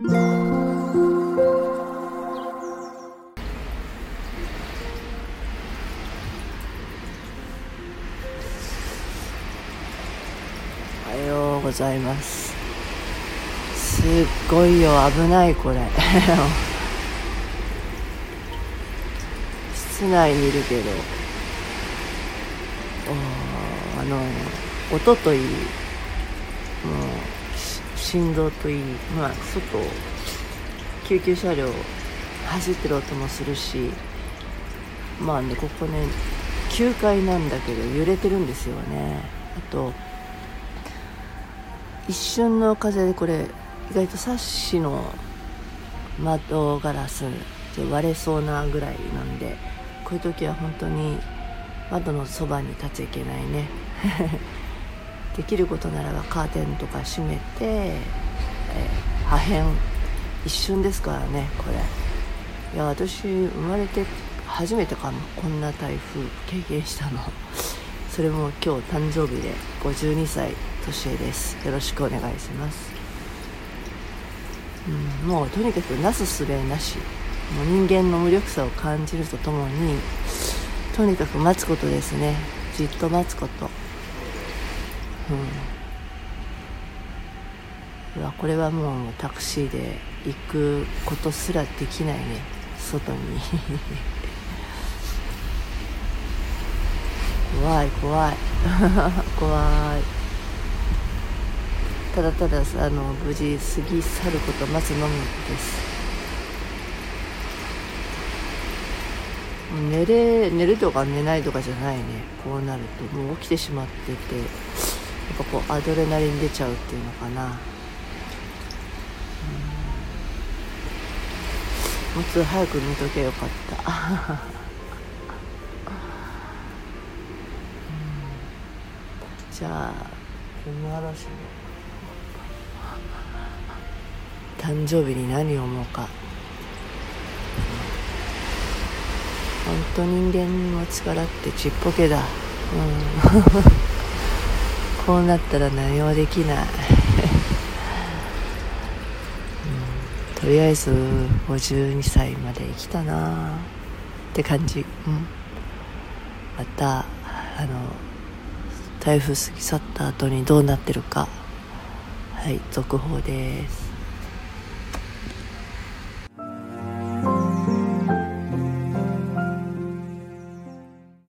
おはようございます。すっごいよ危ないこれ。室内にいるけど。あの音といい。もう振動といいまあ外救急車両走ってる音もするしまあねここね9階なんだけど揺れてるんですよね。あと一瞬の風でこれ意外とサッシの窓ガラス割れそうなぐらいなんでこういう時は本当に窓のそばに立っちゃいけないね。できることならばカーテンとか閉めて、えー、破片一瞬ですからねこれ。いや私生まれて初めてかもこんな台風経験したの。それも今日誕生日で52歳年恵です。よろしくお願いします、うん、もうとにかくなすすべなし。もう人間の無力さを感じるとともにとにかく待つことですね。じっと待つこと。うん。うわこれはもうタクシーで行くことすらできないね。外に。怖 い怖い。怖い。ただただあの無事過ぎ去ることを待つのみです。寝れ寝るとか寝ないとかじゃないね。こうなると。もう起きてしまってて。やっぱこうアドレナリン出ちゃうっていうのかな、うん、もうつ早く寝とけよかった。うん。じゃあこの嵐の誕生日に何を思うか。本当人間の力ってちっぽけだ、うん、こうなったら何もできない、うん、とりあえず52歳まで生きたな。って感じ、うん、またあの台風過ぎ去った後にどうなってるか。はい続報です。